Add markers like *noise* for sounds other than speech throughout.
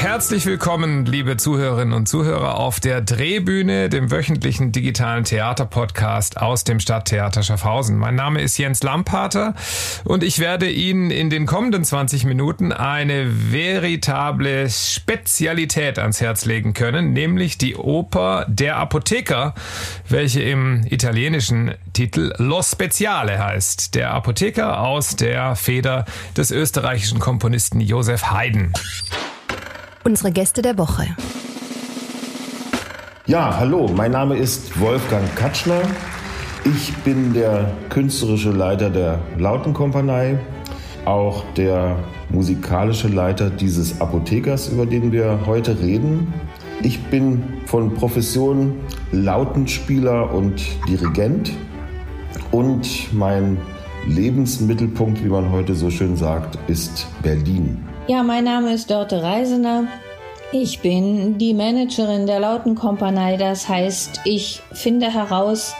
Herzlich willkommen, liebe Zuhörerinnen und Zuhörer, auf der Drehbühne, dem wöchentlichen digitalen Theaterpodcast aus dem Stadttheater Schaffhausen. Mein Name ist Jens Lampater und ich werde Ihnen in den kommenden 20 Minuten eine veritable Spezialität ans Herz legen können, nämlich die Oper Der Apotheker, welche im italienischen Titel Lo Speziale heißt. Der Apotheker aus der Feder des österreichischen Komponisten Josef Haydn. Unsere Gäste der Woche. Ja, hallo, mein Name ist Wolfgang Katschner. Ich bin der künstlerische Leiter der Lautenkompanie, auch der musikalische Leiter dieses Apothekers, über den wir heute reden. Ich bin von Profession Lautenspieler und Dirigent und mein Lebensmittelpunkt, wie man heute so schön sagt, ist Berlin. Ja, mein Name ist Dörte Reisener. Ich bin die Managerin der Lautenkompanie. Das heißt, ich finde heraus,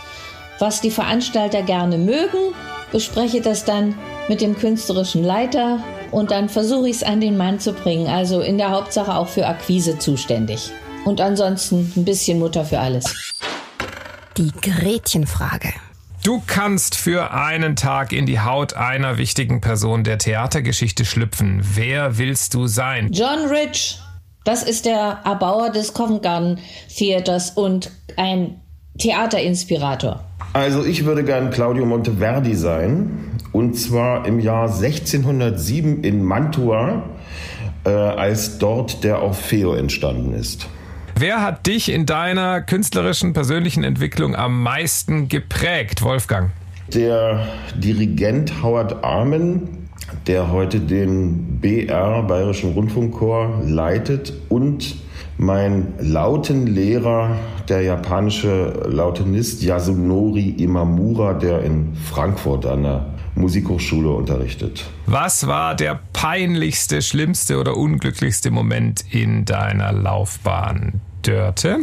was die Veranstalter gerne mögen, bespreche das dann mit dem künstlerischen Leiter und dann versuche ich es an den Mann zu bringen. Also in der Hauptsache auch für Akquise zuständig. Und ansonsten ein bisschen Mutter für alles. Die Gretchenfrage. Du kannst für einen Tag in die Haut einer wichtigen Person der Theatergeschichte schlüpfen. Wer willst du sein? John Rich, das ist der Erbauer des Covent Garden Theaters und ein Theaterinspirator. Also ich würde gern Claudio Monteverdi sein. Und zwar im Jahr 1607 in Mantua, äh, als dort der Orfeo entstanden ist. Wer hat dich in deiner künstlerischen, persönlichen Entwicklung am meisten geprägt, Wolfgang? Der Dirigent Howard Armen, der heute den BR Bayerischen Rundfunkchor leitet und mein Lautenlehrer, der japanische Lautenist Yasunori Imamura, der in Frankfurt an der Musikhochschule unterrichtet. Was war der peinlichste, schlimmste oder unglücklichste Moment in deiner Laufbahn? Dörte?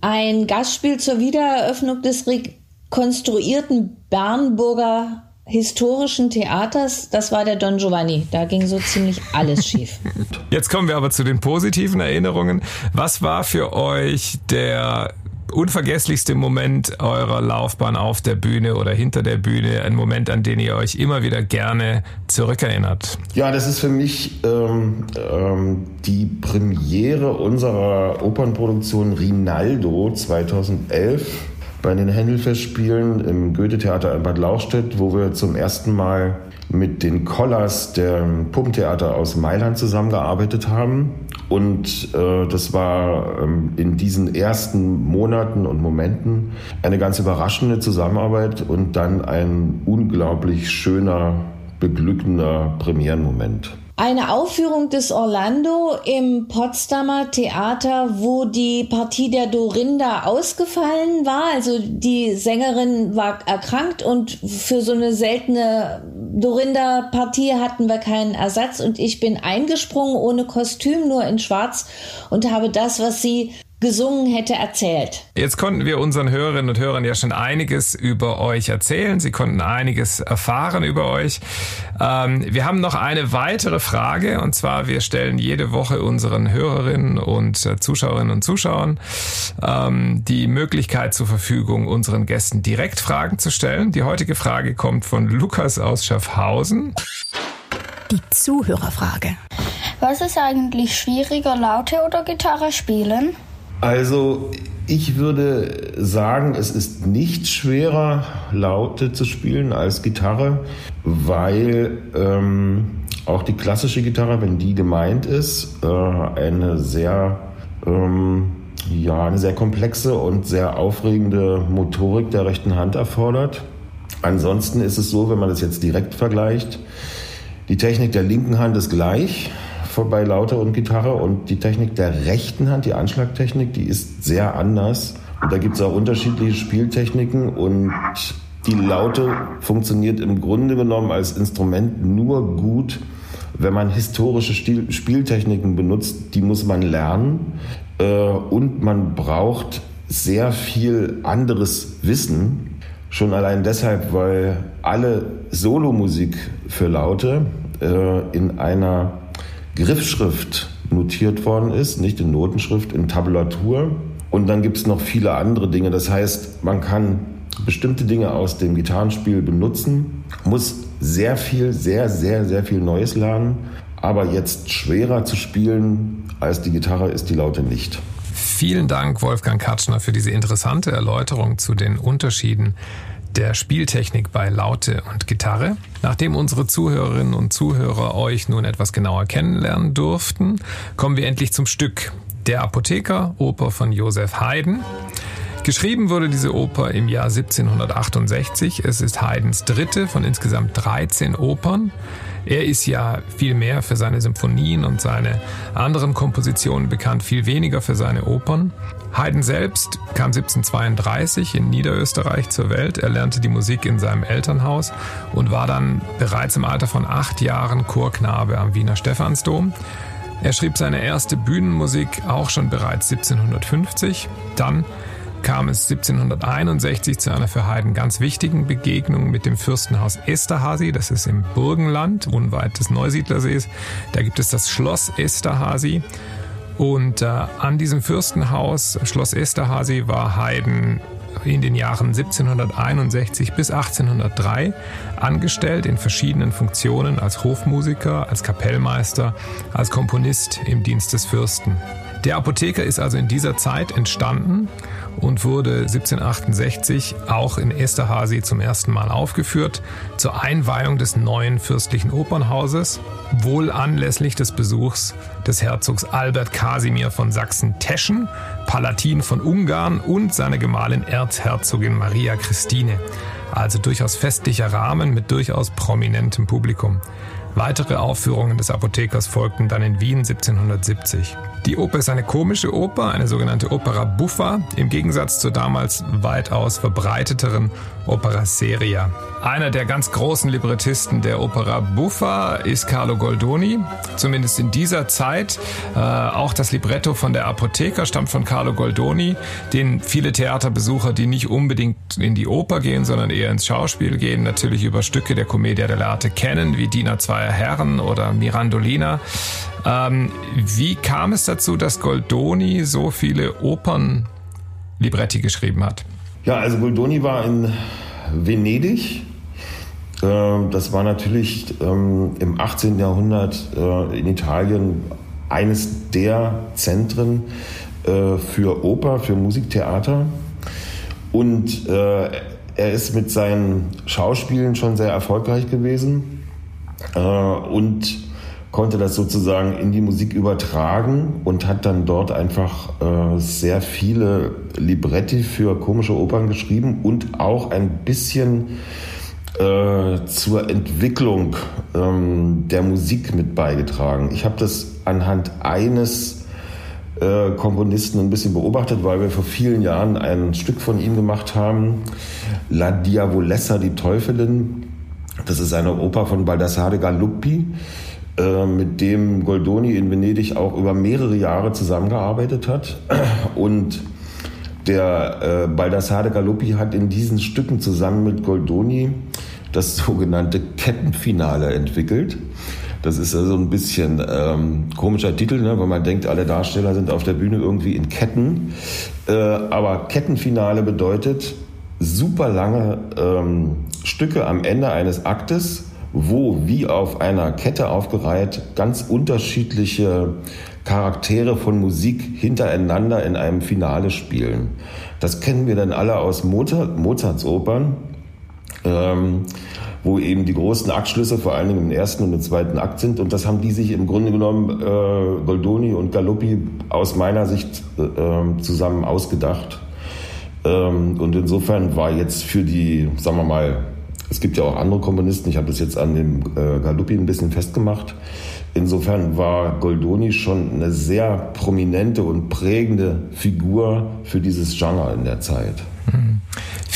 Ein Gastspiel zur Wiedereröffnung des rekonstruierten Bernburger historischen Theaters, das war der Don Giovanni. Da ging so ziemlich alles *laughs* schief. Jetzt kommen wir aber zu den positiven Erinnerungen. Was war für euch der unvergesslichste Moment eurer Laufbahn auf der Bühne oder hinter der Bühne? Ein Moment, an den ihr euch immer wieder gerne zurückerinnert? Ja, das ist für mich ähm, ähm, die Premiere unserer Opernproduktion Rinaldo 2011 bei den Händelfestspielen im Goethe-Theater in Bad Lauchstädt, wo wir zum ersten Mal mit den Collars der Puppentheater aus Mailand zusammengearbeitet haben. Und äh, das war ähm, in diesen ersten Monaten und Momenten eine ganz überraschende Zusammenarbeit und dann ein unglaublich schöner, beglückender Premierenmoment eine Aufführung des Orlando im Potsdamer Theater, wo die Partie der Dorinda ausgefallen war. Also die Sängerin war erkrankt und für so eine seltene Dorinda-Partie hatten wir keinen Ersatz und ich bin eingesprungen ohne Kostüm, nur in Schwarz und habe das, was sie gesungen hätte, erzählt. Jetzt konnten wir unseren Hörerinnen und Hörern ja schon einiges über euch erzählen. Sie konnten einiges erfahren über euch. Ähm, wir haben noch eine weitere Frage und zwar, wir stellen jede Woche unseren Hörerinnen und äh, Zuschauerinnen und Zuschauern ähm, die Möglichkeit zur Verfügung, unseren Gästen direkt Fragen zu stellen. Die heutige Frage kommt von Lukas aus Schaffhausen. Die Zuhörerfrage. Was ist eigentlich schwieriger, Laute oder Gitarre spielen? Also ich würde sagen, es ist nicht schwerer, Laute zu spielen als Gitarre, weil ähm, auch die klassische Gitarre, wenn die gemeint ist, äh, eine sehr ähm, ja, eine sehr komplexe und sehr aufregende Motorik der rechten Hand erfordert. Ansonsten ist es so, wenn man das jetzt direkt vergleicht, die Technik der linken Hand ist gleich, bei Lauter und Gitarre und die Technik der rechten Hand, die Anschlagtechnik, die ist sehr anders. Und da gibt es auch unterschiedliche Spieltechniken und die Laute funktioniert im Grunde genommen als Instrument nur gut, wenn man historische Stil Spieltechniken benutzt. Die muss man lernen äh, und man braucht sehr viel anderes Wissen, Schon allein deshalb, weil alle Solomusik für Laute äh, in einer Griffschrift notiert worden ist, nicht in Notenschrift, in Tabulatur. Und dann gibt es noch viele andere Dinge. Das heißt, man kann bestimmte Dinge aus dem Gitarrenspiel benutzen, muss sehr viel, sehr, sehr, sehr viel Neues lernen. Aber jetzt schwerer zu spielen als die Gitarre ist die Laute nicht. Vielen Dank, Wolfgang Katschner, für diese interessante Erläuterung zu den Unterschieden der Spieltechnik bei Laute und Gitarre. Nachdem unsere Zuhörerinnen und Zuhörer euch nun etwas genauer kennenlernen durften, kommen wir endlich zum Stück. Der Apotheker, Oper von Josef Haydn. Geschrieben wurde diese Oper im Jahr 1768. Es ist Haydns dritte von insgesamt 13 Opern. Er ist ja viel mehr für seine Symphonien und seine anderen Kompositionen bekannt, viel weniger für seine Opern. Haydn selbst kam 1732 in Niederösterreich zur Welt. Er lernte die Musik in seinem Elternhaus und war dann bereits im Alter von acht Jahren Chorknabe am Wiener Stephansdom. Er schrieb seine erste Bühnenmusik auch schon bereits 1750. Dann kam es 1761 zu einer für Haydn ganz wichtigen Begegnung mit dem Fürstenhaus Esterhazy. Das ist im Burgenland, unweit des Neusiedlersees. Da gibt es das Schloss Esterhazy. Und äh, an diesem Fürstenhaus, Schloss Esterhazy, war Haydn in den Jahren 1761 bis 1803 angestellt in verschiedenen Funktionen als Hofmusiker, als Kapellmeister, als Komponist im Dienst des Fürsten. Der Apotheker ist also in dieser Zeit entstanden und wurde 1768 auch in Esterhazy zum ersten Mal aufgeführt zur Einweihung des neuen fürstlichen Opernhauses, wohl anlässlich des Besuchs des Herzogs Albert Kasimir von Sachsen-Teschen, Palatin von Ungarn und seiner Gemahlin Erzherzogin Maria Christine. Also durchaus festlicher Rahmen mit durchaus prominentem Publikum. Weitere Aufführungen des Apothekers folgten dann in Wien 1770. Die Oper ist eine komische Oper, eine sogenannte Opera buffa, im Gegensatz zur damals weitaus verbreiteteren Opera seria. Einer der ganz großen Librettisten der Opera buffa ist Carlo Goldoni, zumindest in dieser Zeit. Äh, auch das Libretto von der Apotheker stammt von Carlo Goldoni, den viele Theaterbesucher, die nicht unbedingt in die Oper gehen, sondern eher ins Schauspiel gehen, natürlich über Stücke der Commedia dell'arte kennen, wie Diener zweier Herren oder Mirandolina. Ähm, wie kam es dazu, dass Goldoni so viele Opernlibretti geschrieben hat? Ja, also Goldoni war in Venedig. Ähm, das war natürlich ähm, im 18. Jahrhundert äh, in Italien eines der Zentren äh, für Oper, für Musiktheater. Und äh, er ist mit seinen Schauspielen schon sehr erfolgreich gewesen. Und konnte das sozusagen in die Musik übertragen und hat dann dort einfach äh, sehr viele Libretti für komische Opern geschrieben und auch ein bisschen äh, zur Entwicklung ähm, der Musik mit beigetragen. Ich habe das anhand eines äh, Komponisten ein bisschen beobachtet, weil wir vor vielen Jahren ein Stück von ihm gemacht haben, La Diavolessa, die Teufelin. Das ist eine Oper von Baldassare Galuppi äh, mit dem Goldoni in Venedig auch über mehrere Jahre zusammengearbeitet hat. Und der äh, Baldassare Galuppi hat in diesen Stücken zusammen mit Goldoni das sogenannte Kettenfinale entwickelt. Das ist also ein bisschen ähm, komischer Titel, ne, weil man denkt, alle Darsteller sind auf der Bühne irgendwie in Ketten. Äh, aber Kettenfinale bedeutet super lange ähm, Stücke am Ende eines Aktes, wo wie auf einer Kette aufgereiht ganz unterschiedliche Charaktere von Musik hintereinander in einem Finale spielen. Das kennen wir dann alle aus Mozart, Mozarts Opern, ähm, wo eben die großen Aktschlüsse vor allen Dingen im ersten und im zweiten Akt sind. Und das haben die sich im Grunde genommen, äh, Goldoni und Galuppi, aus meiner Sicht äh, zusammen ausgedacht. Ähm, und insofern war jetzt für die, sagen wir mal, es gibt ja auch andere Komponisten, ich habe das jetzt an dem äh, Galuppi ein bisschen festgemacht. Insofern war Goldoni schon eine sehr prominente und prägende Figur für dieses Genre in der Zeit. Mhm.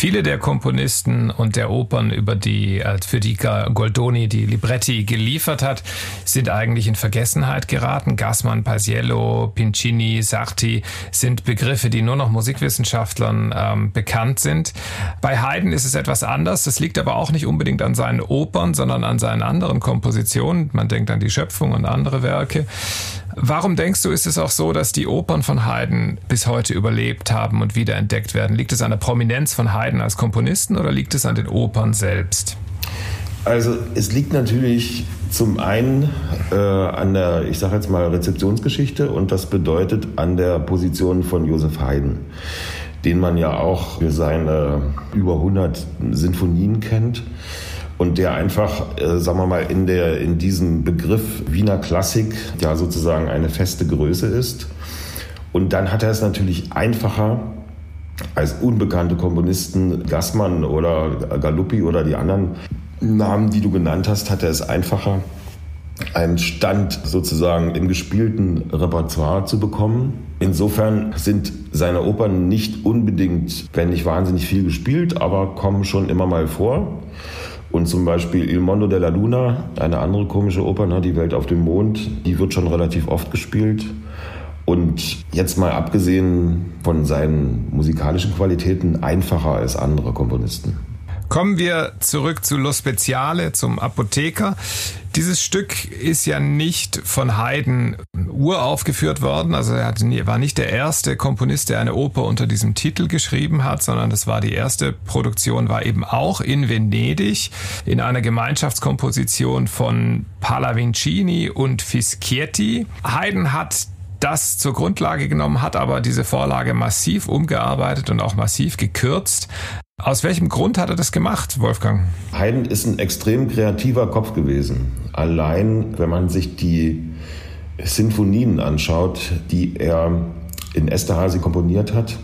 Viele der Komponisten und der Opern, über die, äh, für die Goldoni die Libretti geliefert hat, sind eigentlich in Vergessenheit geraten. Gassmann, Paisiello, Pincini, Sarti sind Begriffe, die nur noch Musikwissenschaftlern ähm, bekannt sind. Bei Haydn ist es etwas anders. Das liegt aber auch nicht unbedingt an seinen Opern, sondern an seinen anderen Kompositionen. Man denkt an die Schöpfung und andere Werke. Warum denkst du, ist es auch so, dass die Opern von Haydn bis heute überlebt haben und wiederentdeckt werden? Liegt es an der Prominenz von Haydn als Komponisten oder liegt es an den Opern selbst? Also es liegt natürlich zum einen äh, an der, ich sage jetzt mal, Rezeptionsgeschichte und das bedeutet an der Position von Josef Haydn, den man ja auch für seine über 100 Sinfonien kennt und der einfach, äh, sagen wir mal, in, der, in diesem Begriff Wiener Klassik ja sozusagen eine feste Größe ist. Und dann hat er es natürlich einfacher, als unbekannte Komponisten, Gassmann oder Galuppi oder die anderen Namen, die du genannt hast, hat er es einfacher, einen Stand sozusagen im gespielten Repertoire zu bekommen. Insofern sind seine Opern nicht unbedingt, wenn nicht wahnsinnig viel gespielt, aber kommen schon immer mal vor. Und zum Beispiel Il Mondo della Luna, eine andere komische Oper, ne, Die Welt auf dem Mond, die wird schon relativ oft gespielt. Und jetzt mal abgesehen von seinen musikalischen Qualitäten einfacher als andere Komponisten. Kommen wir zurück zu Lo Speziale, zum Apotheker. Dieses Stück ist ja nicht von Haydn uraufgeführt worden. Also er war nicht der erste Komponist, der eine Oper unter diesem Titel geschrieben hat, sondern das war die erste Produktion, war eben auch in Venedig in einer Gemeinschaftskomposition von Pallavincini und Fischietti. Haydn hat das zur Grundlage genommen, hat aber diese Vorlage massiv umgearbeitet und auch massiv gekürzt. Aus welchem Grund hat er das gemacht, Wolfgang? Haydn ist ein extrem kreativer Kopf gewesen. Allein, wenn man sich die Sinfonien anschaut, die er in Esterhazy komponiert hat,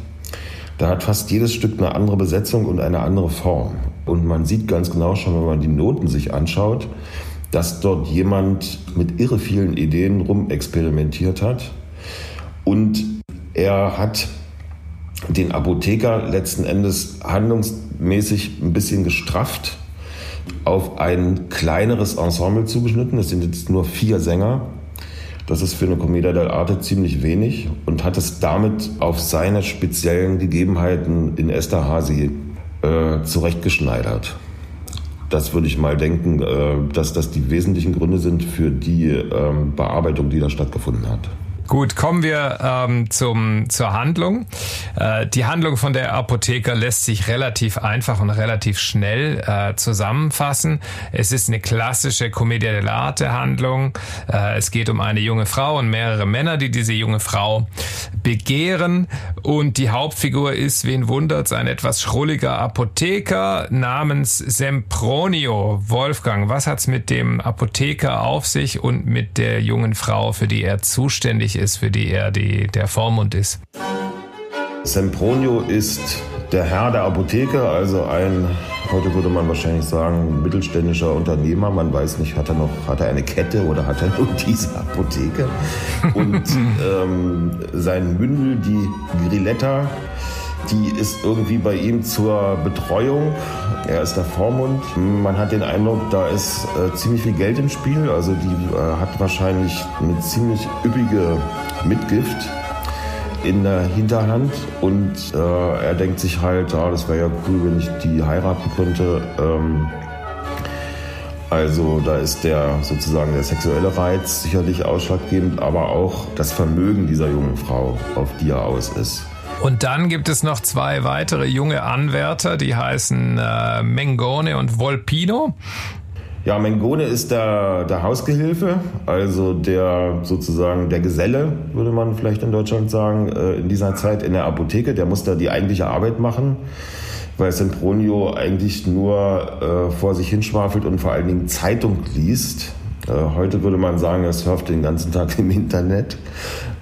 da hat fast jedes Stück eine andere Besetzung und eine andere Form. Und man sieht ganz genau schon, wenn man die Noten sich anschaut, dass dort jemand mit irre vielen Ideen rumexperimentiert hat. Und er hat den Apotheker letzten Endes handlungsmäßig ein bisschen gestrafft, auf ein kleineres Ensemble zugeschnitten. Es sind jetzt nur vier Sänger. Das ist für eine Commedia dell'arte ziemlich wenig und hat es damit auf seine speziellen Gegebenheiten in Esterhazy äh, zurechtgeschneidert. Das würde ich mal denken, äh, dass das die wesentlichen Gründe sind für die äh, Bearbeitung, die da stattgefunden hat. Gut, kommen wir ähm, zum, zur Handlung. Äh, die Handlung von der Apotheker lässt sich relativ einfach und relativ schnell äh, zusammenfassen. Es ist eine klassische Commedia dell'arte Handlung. Äh, es geht um eine junge Frau und mehrere Männer, die diese junge Frau begehren. Und die Hauptfigur ist, wen wundert's, ein etwas schrulliger Apotheker namens Sempronio. Wolfgang, was hat's mit dem Apotheker auf sich und mit der jungen Frau, für die er zuständig ist, für die er die, der Vormund ist. Sempronio ist der Herr der Apotheke, also ein, heute würde man wahrscheinlich sagen, mittelständischer Unternehmer. Man weiß nicht, hat er noch, hat er eine Kette oder hat er nur *laughs* diese Apotheke? Und *laughs* ähm, sein Mündel, die Grilletta, die ist irgendwie bei ihm zur Betreuung. Er ist der Vormund. Man hat den Eindruck, da ist äh, ziemlich viel Geld im Spiel. Also die äh, hat wahrscheinlich eine ziemlich üppige Mitgift in der Hinterhand und äh, er denkt sich halt, ah, das wäre ja cool, wenn ich die heiraten könnte. Ähm, also da ist der sozusagen der sexuelle Reiz sicherlich ausschlaggebend, aber auch das Vermögen dieser jungen Frau, auf die er aus ist. Und dann gibt es noch zwei weitere junge Anwärter, die heißen äh, Mengone und Volpino. Ja, Mengone ist der, der Hausgehilfe, also der sozusagen der Geselle, würde man vielleicht in Deutschland sagen, äh, in dieser Zeit in der Apotheke. Der muss da die eigentliche Arbeit machen, weil Sempronio eigentlich nur äh, vor sich hinschwafelt und vor allen Dingen Zeitung liest. Äh, heute würde man sagen, er surft den ganzen Tag *laughs* im Internet.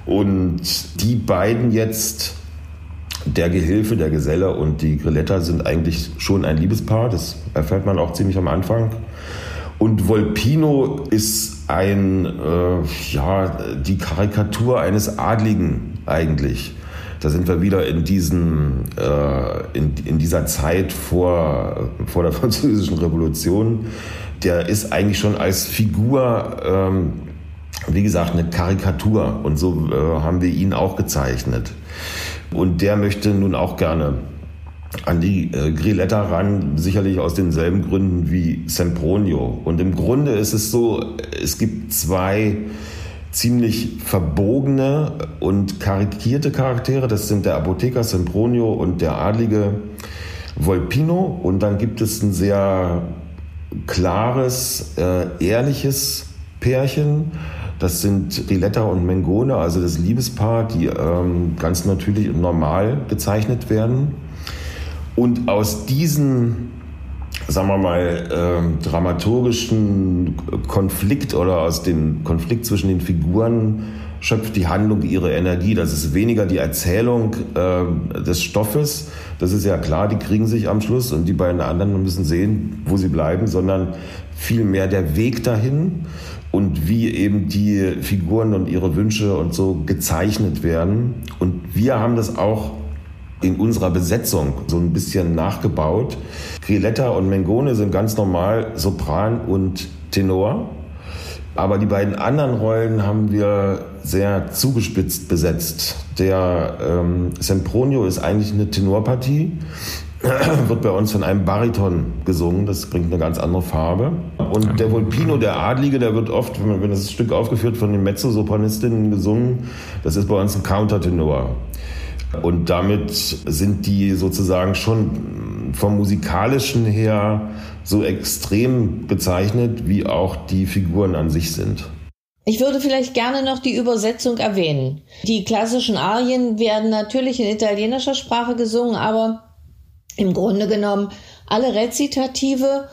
Und die beiden jetzt der Gehilfe, der Geselle und die Grilletta sind eigentlich schon ein Liebespaar. Das erfährt man auch ziemlich am Anfang. Und Volpino ist ein, äh, ja, die Karikatur eines Adligen eigentlich. Da sind wir wieder in, diesen, äh, in, in dieser Zeit vor, vor der *laughs* Französischen Revolution. Der ist eigentlich schon als Figur, ähm, wie gesagt, eine Karikatur. Und so äh, haben wir ihn auch gezeichnet. Und der möchte nun auch gerne an die äh, Grilletta ran, sicherlich aus denselben Gründen wie Sempronio. Und im Grunde ist es so, es gibt zwei ziemlich verbogene und karikierte Charaktere. Das sind der Apotheker Sempronio und der adlige Volpino. Und dann gibt es ein sehr klares, äh, ehrliches Pärchen. Das sind Riletta und Mengone, also das Liebespaar, die ähm, ganz natürlich und normal gezeichnet werden. Und aus diesen, sagen wir mal, äh, dramaturgischen Konflikt oder aus dem Konflikt zwischen den Figuren schöpft die Handlung ihre Energie. Das ist weniger die Erzählung äh, des Stoffes, das ist ja klar, die kriegen sich am Schluss und die beiden anderen müssen sehen, wo sie bleiben, sondern vielmehr der Weg dahin und wie eben die Figuren und ihre Wünsche und so gezeichnet werden. Und wir haben das auch in unserer Besetzung so ein bisschen nachgebaut. Griletta und Mengone sind ganz normal Sopran und Tenor. Aber die beiden anderen Rollen haben wir sehr zugespitzt besetzt. Der ähm, Sempronio ist eigentlich eine Tenorpartie, *clears throat* wird bei uns von einem Bariton gesungen, das bringt eine ganz andere Farbe. Und der Volpino, der Adlige, der wird oft, wenn, das Stück aufgeführt von den Mezzosopranistinnen gesungen, das ist bei uns ein Countertenor. Und damit sind die sozusagen schon vom musikalischen her so extrem gezeichnet, wie auch die Figuren an sich sind. Ich würde vielleicht gerne noch die Übersetzung erwähnen. Die klassischen Arien werden natürlich in italienischer Sprache gesungen, aber im Grunde genommen alle Rezitative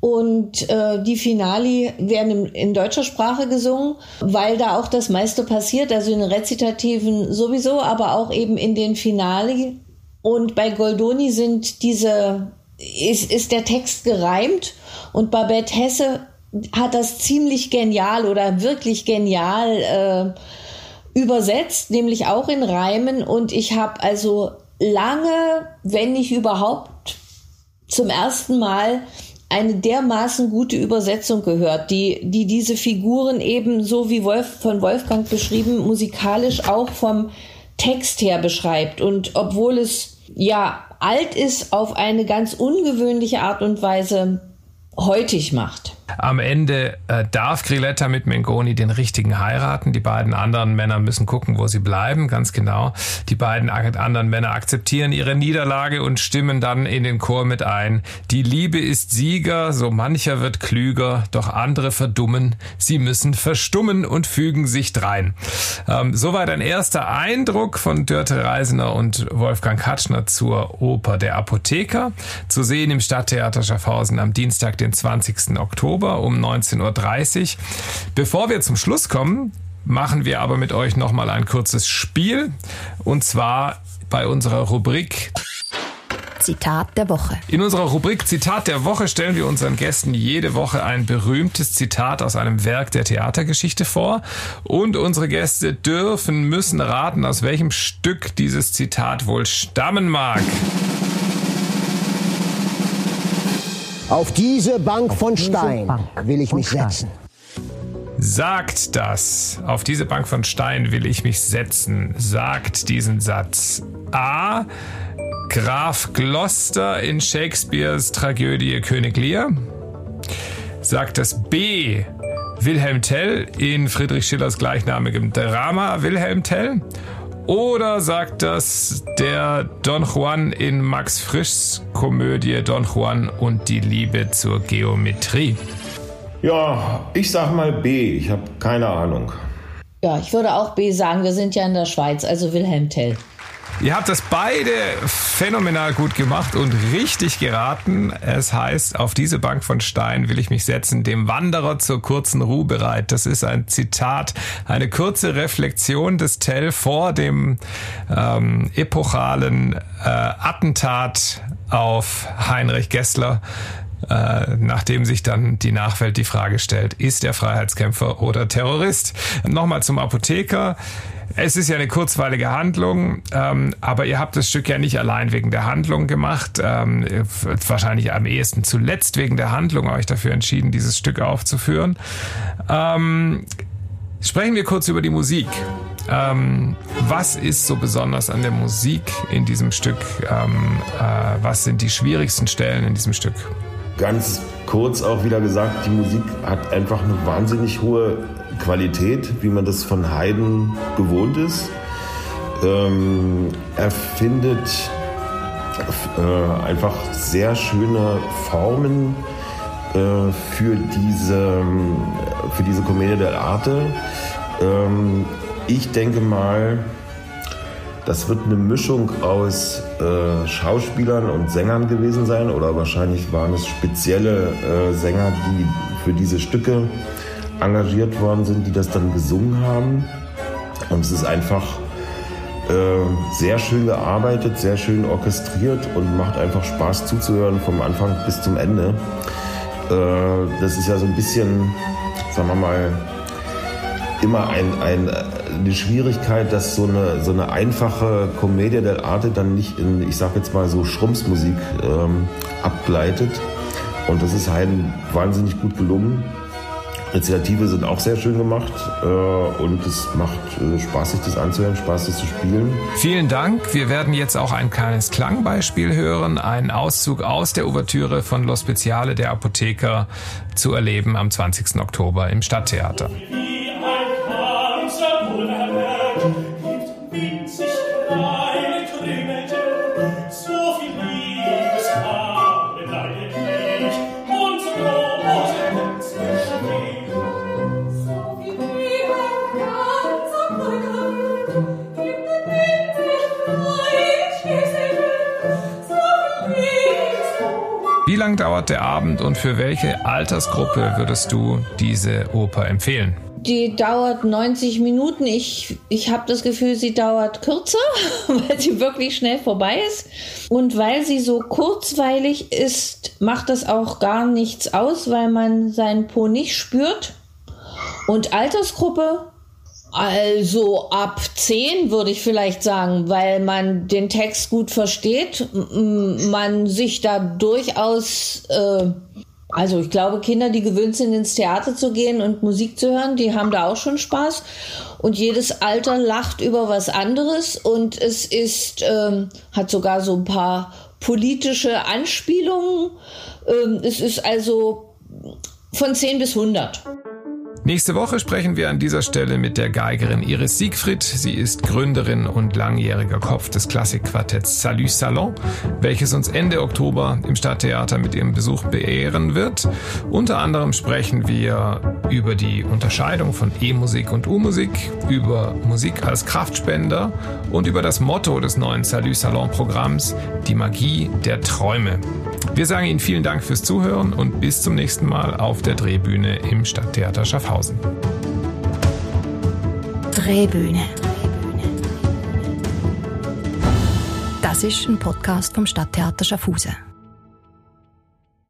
und äh, die Finali werden in, in, deutscher Sprache gesungen, weil da auch das meiste passiert, also in Rezitativen sowieso, aber auch eben in den Finali. Und bei Goldoni sind diese, ist, ist der Text gereimt und Babette Hesse hat das ziemlich genial oder wirklich genial äh, übersetzt, nämlich auch in Reimen. Und ich habe also lange, wenn nicht überhaupt, zum ersten Mal eine dermaßen gute Übersetzung gehört, die, die diese Figuren eben so wie Wolf, von Wolfgang beschrieben, musikalisch auch vom Text her beschreibt. Und obwohl es ja alt ist, auf eine ganz ungewöhnliche Art und Weise heutig macht. Am Ende äh, darf Grilletta mit Mengoni den richtigen heiraten. Die beiden anderen Männer müssen gucken, wo sie bleiben, ganz genau. Die beiden anderen Männer akzeptieren ihre Niederlage und stimmen dann in den Chor mit ein. Die Liebe ist Sieger, so mancher wird klüger, doch andere verdummen. Sie müssen verstummen und fügen sich drein. Ähm, soweit ein erster Eindruck von Dörte Reisner und Wolfgang Katschner zur Oper Der Apotheker. Zu sehen im Stadttheater Schaffhausen am Dienstag, den 20. Oktober. Oktober um 19.30 Uhr. Bevor wir zum Schluss kommen, machen wir aber mit euch nochmal ein kurzes Spiel. Und zwar bei unserer Rubrik Zitat der Woche. In unserer Rubrik Zitat der Woche stellen wir unseren Gästen jede Woche ein berühmtes Zitat aus einem Werk der Theatergeschichte vor. Und unsere Gäste dürfen, müssen raten, aus welchem Stück dieses Zitat wohl stammen mag. Auf diese Bank Auf von Stein Bank will ich mich Stein. setzen. Sagt das. Auf diese Bank von Stein will ich mich setzen. Sagt diesen Satz. A. Graf Gloucester in Shakespeares Tragödie König Lear. Sagt das B. Wilhelm Tell in Friedrich Schillers gleichnamigem Drama Wilhelm Tell. Oder sagt das der Don Juan in Max Frischs Komödie Don Juan und die Liebe zur Geometrie? Ja, ich sag mal B. Ich habe keine Ahnung. Ja, ich würde auch B sagen. Wir sind ja in der Schweiz, also Wilhelm Tell. Ihr habt das beide phänomenal gut gemacht und richtig geraten. Es heißt, auf diese Bank von Stein will ich mich setzen, dem Wanderer zur kurzen Ruhe bereit. Das ist ein Zitat, eine kurze Reflexion des Tell vor dem ähm, epochalen äh, Attentat auf Heinrich Gessler äh, nachdem sich dann die Nachwelt die Frage stellt, ist er Freiheitskämpfer oder Terrorist? Nochmal zum Apotheker. Es ist ja eine kurzweilige Handlung, ähm, aber ihr habt das Stück ja nicht allein wegen der Handlung gemacht. Ähm, wahrscheinlich am ehesten zuletzt wegen der Handlung euch dafür entschieden, dieses Stück aufzuführen. Ähm, sprechen wir kurz über die Musik. Ähm, was ist so besonders an der Musik in diesem Stück? Ähm, äh, was sind die schwierigsten Stellen in diesem Stück? Ganz kurz auch wieder gesagt, die Musik hat einfach eine wahnsinnig hohe Qualität, wie man das von Haydn gewohnt ist. Ähm, er findet äh, einfach sehr schöne Formen äh, für, diese, für diese Komödie der Arte. Ähm, ich denke mal, das wird eine Mischung aus äh, Schauspielern und Sängern gewesen sein oder wahrscheinlich waren es spezielle äh, Sänger, die für diese Stücke engagiert worden sind, die das dann gesungen haben. Und es ist einfach äh, sehr schön gearbeitet, sehr schön orchestriert und macht einfach Spaß zuzuhören vom Anfang bis zum Ende. Äh, das ist ja so ein bisschen, sagen wir mal, immer ein, ein, eine Schwierigkeit, dass so eine, so eine einfache Commedia dell'arte dann nicht in, ich sag jetzt mal so Schrumpfmusik ähm, abgleitet. Und das ist Haydn wahnsinnig gut gelungen. Rezitative sind auch sehr schön gemacht äh, und es macht äh, Spaß, sich das anzuhören, Spaß, das zu spielen. Vielen Dank. Wir werden jetzt auch ein kleines Klangbeispiel hören, einen Auszug aus der Ouvertüre von Lo Speziale der Apotheker zu erleben am 20. Oktober im Stadttheater. Lang dauert der Abend und für welche Altersgruppe würdest du diese Oper empfehlen? Die dauert 90 Minuten. Ich, ich habe das Gefühl, sie dauert kürzer, *laughs* weil sie wirklich schnell vorbei ist. Und weil sie so kurzweilig ist, macht das auch gar nichts aus, weil man seinen Po nicht spürt. Und Altersgruppe also ab 10 würde ich vielleicht sagen, weil man den Text gut versteht, man sich da durchaus, äh, also ich glaube, Kinder, die gewöhnt sind, ins Theater zu gehen und Musik zu hören, die haben da auch schon Spaß. Und jedes Alter lacht über was anderes und es ist, ähm, hat sogar so ein paar politische Anspielungen. Ähm, es ist also von 10 bis 100. Nächste Woche sprechen wir an dieser Stelle mit der Geigerin Iris Siegfried. Sie ist Gründerin und langjähriger Kopf des Klassikquartetts Salut Salon, welches uns Ende Oktober im Stadttheater mit ihrem Besuch beehren wird. Unter anderem sprechen wir über die Unterscheidung von E-Musik und U-Musik, über Musik als Kraftspender und über das Motto des neuen Salut Salon Programms, die Magie der Träume. Wir sagen Ihnen vielen Dank fürs Zuhören und bis zum nächsten Mal auf der Drehbühne im Stadttheater Schaffhausen. Drehbühne. Das ist ein Podcast vom Stadttheater Schaffhausen.